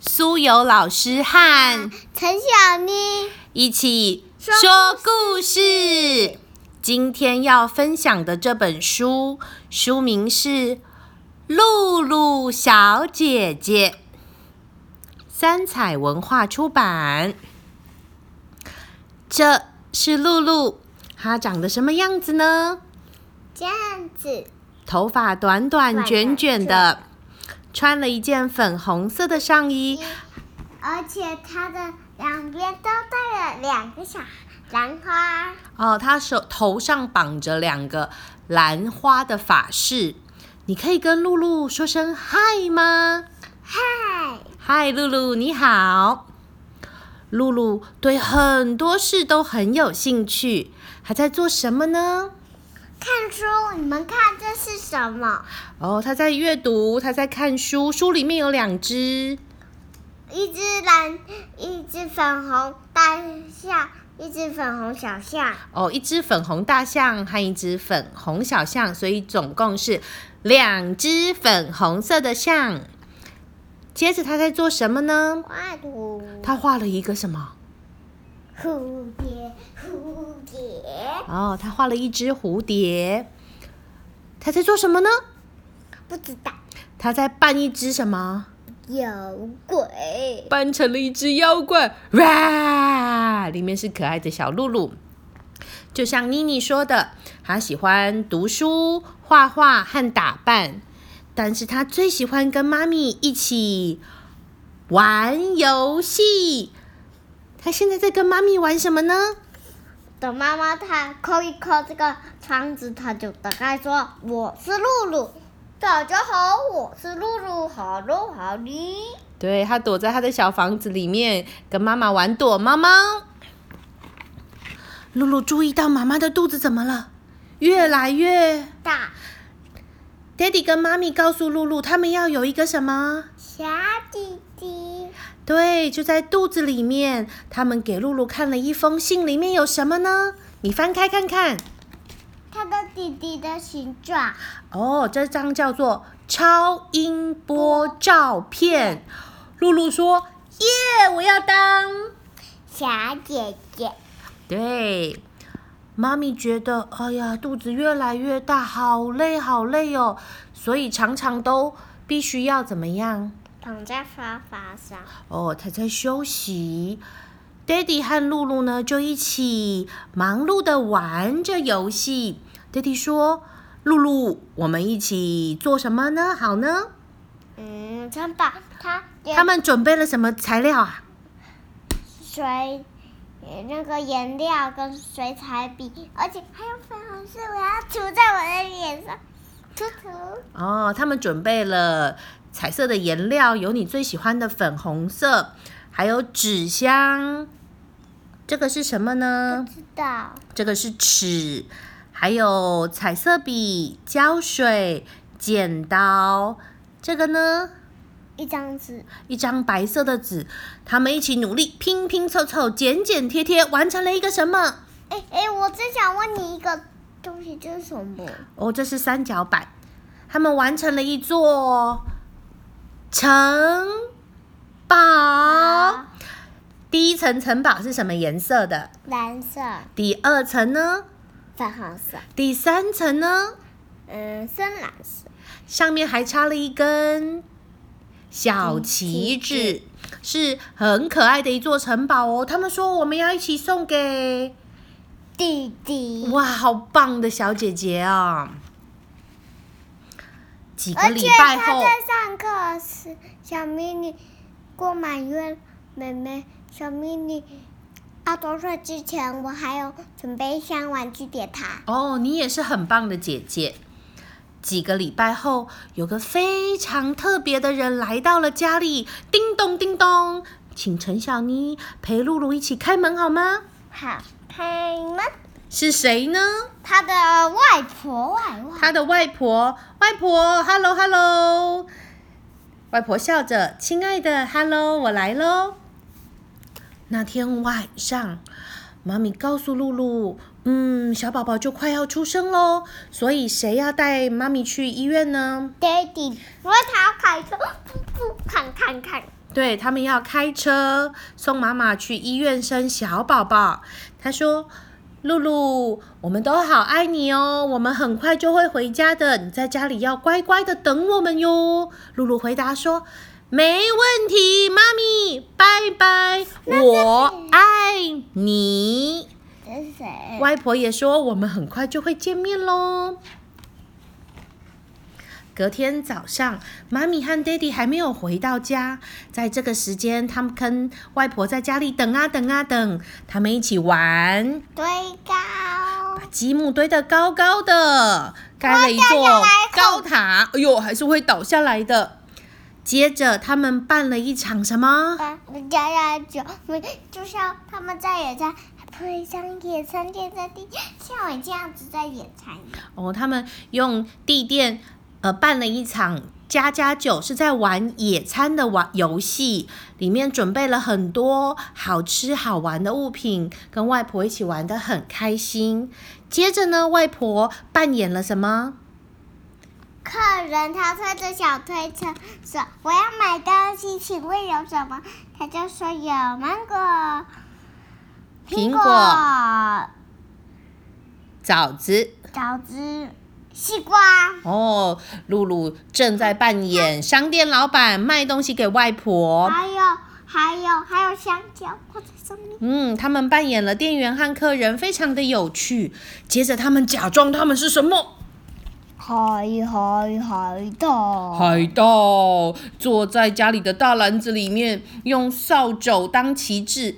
苏有老师和陈小妮一起说说故事。今天要分享的这本书，书名是《露露小姐姐》，三彩文化出版。这是露露，她长得什么样子呢？这样子，头发短短卷卷的，穿了一件粉红色的上衣，而且它的两边都带了两个小兰花。哦，他手头上绑着两个兰花的发饰。你可以跟露露说声嗨吗？嗨，嗨，露露，你好。露露对很多事都很有兴趣，还在做什么呢？看书，你们看这是什么？哦，他在阅读，他在看书，书里面有两只。一只蓝，一只粉红大象，一只粉红小象。哦，一只粉红大象和一只粉红小象，所以总共是两只粉红色的象。接着他在做什么呢？画图，他画了一个什么？蝴蝶，蝴蝶，哦，他画了一只蝴蝶。他在做什么呢？不知道，他在扮一只什么？有鬼。扮成了一只妖怪，哇！里面是可爱的小露露。就像妮妮说的，她喜欢读书、画画和打扮，但是她最喜欢跟妈咪一起玩游戏。她现在在跟妈咪玩什么呢？等妈妈她抠一抠这个窗子，她就大概说：“我是露露，大家好，我是露露，好喽好哩。对，她躲在她的小房子里面，跟妈妈玩躲猫猫。露露注意到妈妈的肚子怎么了？越来越……大爹地跟妈咪告诉露露，他们要有一个什么？小弟弟，对，就在肚子里面。他们给露露看了一封信，里面有什么呢？你翻开看看。他的弟弟的形状，哦，这张叫做超音波照片。露露说：“耶，我要当。小姐姐，”对，妈咪觉得，哎呀，肚子越来越大，好累，好累哦，所以常常都必须要怎么样？躺在沙发上。哦，他在休息。Daddy 和露露呢，就一起忙碌的玩着游戏。Daddy 说：“露露，我们一起做什么呢？好呢？嗯，城堡，他他们准备了什么材料啊？水，呃那个颜料跟水彩笔，而且还有粉红色，我要涂在我的脸上，涂涂。哦，他们准备了彩色的颜料，有你最喜欢的粉红色，还有纸箱。这个是什么呢？不知道，这个是尺，还有彩色笔、胶水、剪刀。这个呢，一张纸，一张白色的纸，他们一起努力，拼拼凑凑，剪剪贴贴，完成了一个什么？哎哎，我真想问你一个东西，这是什么？哦，这是三角板。他们完成了一座城堡。第一层城堡是什么颜色的？蓝色、第二层呢？粉红色，第三层呢？嗯，深蓝色。上面还插了一根小旗旗子，是很可爱的一座城堡哦。他们说我们要一起送给弟弟，哇，好棒的小姐姐啊！几个礼拜后，他在上课时，小迷你过满月，妹妹小迷你要多岁之前，我还有准备一箱玩具给她。哦，你也是很棒的姐姐。几个礼拜后，有个非常特别的人来到了家里，叮咚叮咚，请陈小妮陪露露一起开门好吗？好，开门。是谁呢？他的外婆，外外，他的外婆，外婆，hello hello，外婆笑着，亲爱的，hello，我来喽。那天晚上，妈咪告诉露露，嗯，小宝宝就快要出生喽，所以谁要带妈咪去医院呢？爹地，因为他要开车，不不，看看看。对他们要开车送妈妈去医院生小宝宝。他说：“露露，我们都好爱你哦，我们很快就会回家的，你在家里要乖乖的等我们哟。”露露回答说：“没问题，妈咪，拜拜，我爱你。”外婆也说我们很快就会见面喽。隔天早上，妈咪和爹地还没有回到家，在这个时间，他们跟外婆在家里等啊等啊等，他们一起玩，堆高把，积木堆得高高的，盖了一座高塔。哎呦，还是会倒下来的。接着，他们办了一场什么？就像他们在野餐，还不会像野餐垫在地，像我这样子在野餐。哦，他们用地垫呃办了一场家家酒，是在玩野餐的玩游戏，里面准备了很多好吃好玩的物品，跟外婆一起玩的很开心。接着呢，外婆扮演了什么？客人他推着小推车说：“我要买东西，请问有什么？”他就说有芒果、苹果枣子。枣子、西瓜。哦，露露正在扮演商店老板，卖东西给外婆。还有还有还有香蕉挂在上面。嗯，他们扮演了店员和客人，非常的有趣。接着，他们假装他们是什么？海海海盗，海盗坐在家里的大篮子里面，用扫帚当旗帜，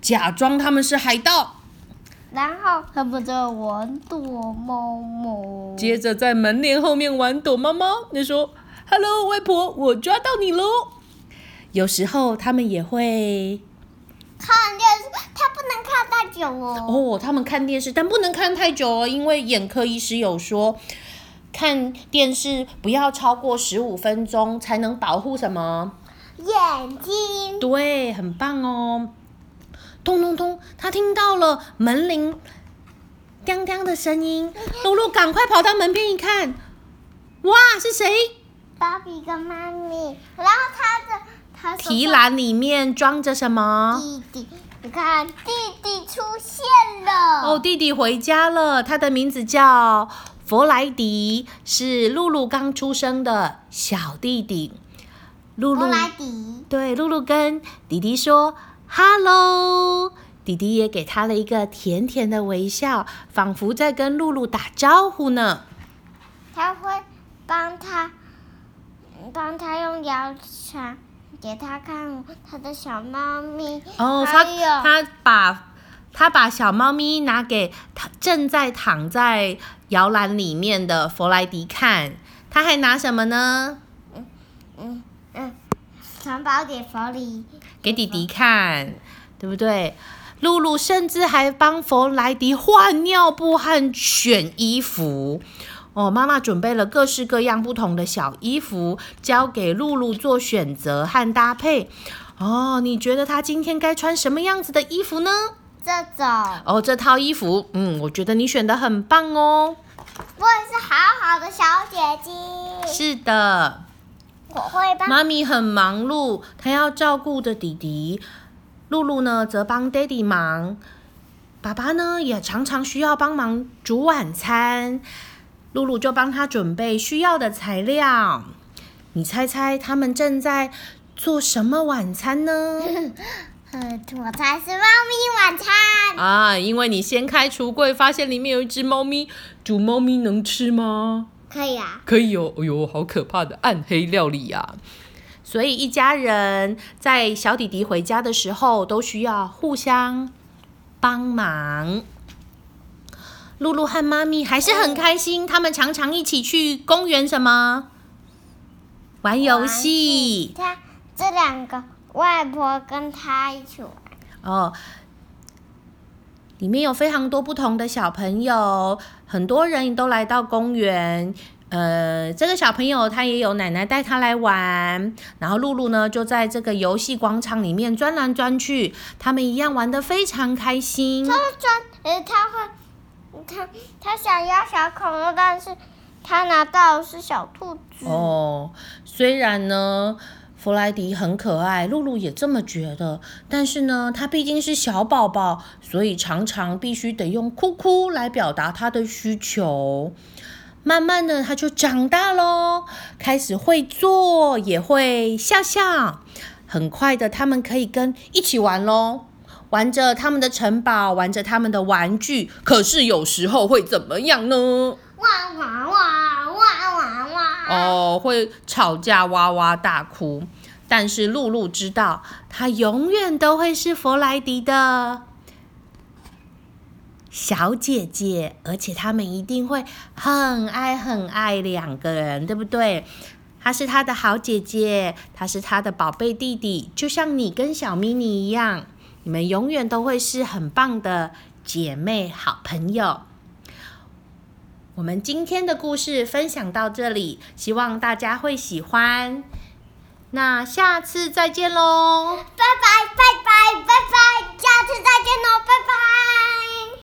假装他们是海盗。然后他们在玩躲猫猫。接着在门帘后面玩躲猫猫。你说：“Hello，外婆，我抓到你喽！”有时候他们也会看电视，他不能看太久哦。哦，他们看电视，但不能看太久哦，因为眼科医师有说，看电视不要超过十五分钟，才能保护什么？眼睛，对，很棒哦。咚咚咚，他听到了门铃当当的声音，露露赶快跑到门边一看，哇，是谁？芭比跟妈咪，然后他的他提篮里面装着什么？弟弟，你看弟弟出现了。哦，弟弟回家了，他的名字叫弗莱迪，是露露刚出生的小弟弟。露露弗莱迪，对露露跟弟弟说 “hello”，弟弟也给他了一个甜甜的微笑，仿佛在跟露露打招呼呢。他会帮他帮他用摇铲给他看他的小猫咪。哦，他他把他把小猫咪拿给他正在躺在摇篮里面的弗莱迪看，他还拿什么呢？嗯嗯，城堡给佛里给弟弟看，对不对？露露甚至还帮弗莱迪换尿布和选衣服。哦，妈妈准备了各式各样不同的小衣服，交给露露做选择和搭配。哦，你觉得她今天该穿什么样子的衣服呢？这种，哦，这套衣服，嗯，我觉得你选的很棒哦。我也是好好的小姐姐。是的，我会帮妈咪很忙碌，她要照顾着弟弟。露露呢，则帮爹地忙。爸爸呢，也常常需要帮忙煮晚餐。露露就帮他准备需要的材料。你猜猜他们正在做什么晚餐呢？呃，我猜是猫咪晚餐。啊，因为你掀开橱柜，发现里面有一只猫咪。煮猫咪能吃吗？可以啊，可以哦，哎呦，好可怕的暗黑料理呀、所以一家人在小弟弟回家的时候，都需要互相帮忙。露露和妈咪还是很开心，他们常常一起去公园什么玩游戏他这两个外婆跟他一起玩。哦。里面有非常多不同的小朋友，很多人都来到公园。呃，这个小朋友他也有奶奶带他来玩，然后露露呢就在这个游戏广场里面钻来钻去，他们一样玩的非常开心。他会钻，呃，他会，他他想要小恐龙，但是他拿到的是小兔子。哦，虽然呢，弗莱迪很可爱，露露也这么觉得。但是呢，他毕竟是小宝宝，所以常常必须得用哭哭来表达他的需求。慢慢的，他就长大喽，开始会坐，也会笑笑。很快的，他们可以跟一起玩喽，玩着他们的城堡，玩着他们的玩具。可是有时候会怎么样呢？哇哇哇哇哇会吵架，哇哇大哭。但是露露知道，她永远都会是弗莱迪的小姐姐，而且他们一定会很爱很爱两个人，对不对？她是他的好姐姐，她是他的宝贝弟弟，就像你跟小咪咪一样，你们永远都会是很棒的姐妹、好朋友。我们今天的故事分享到这里希望大家会喜欢。那下次再见喽拜拜拜拜拜拜下次再见喽拜拜。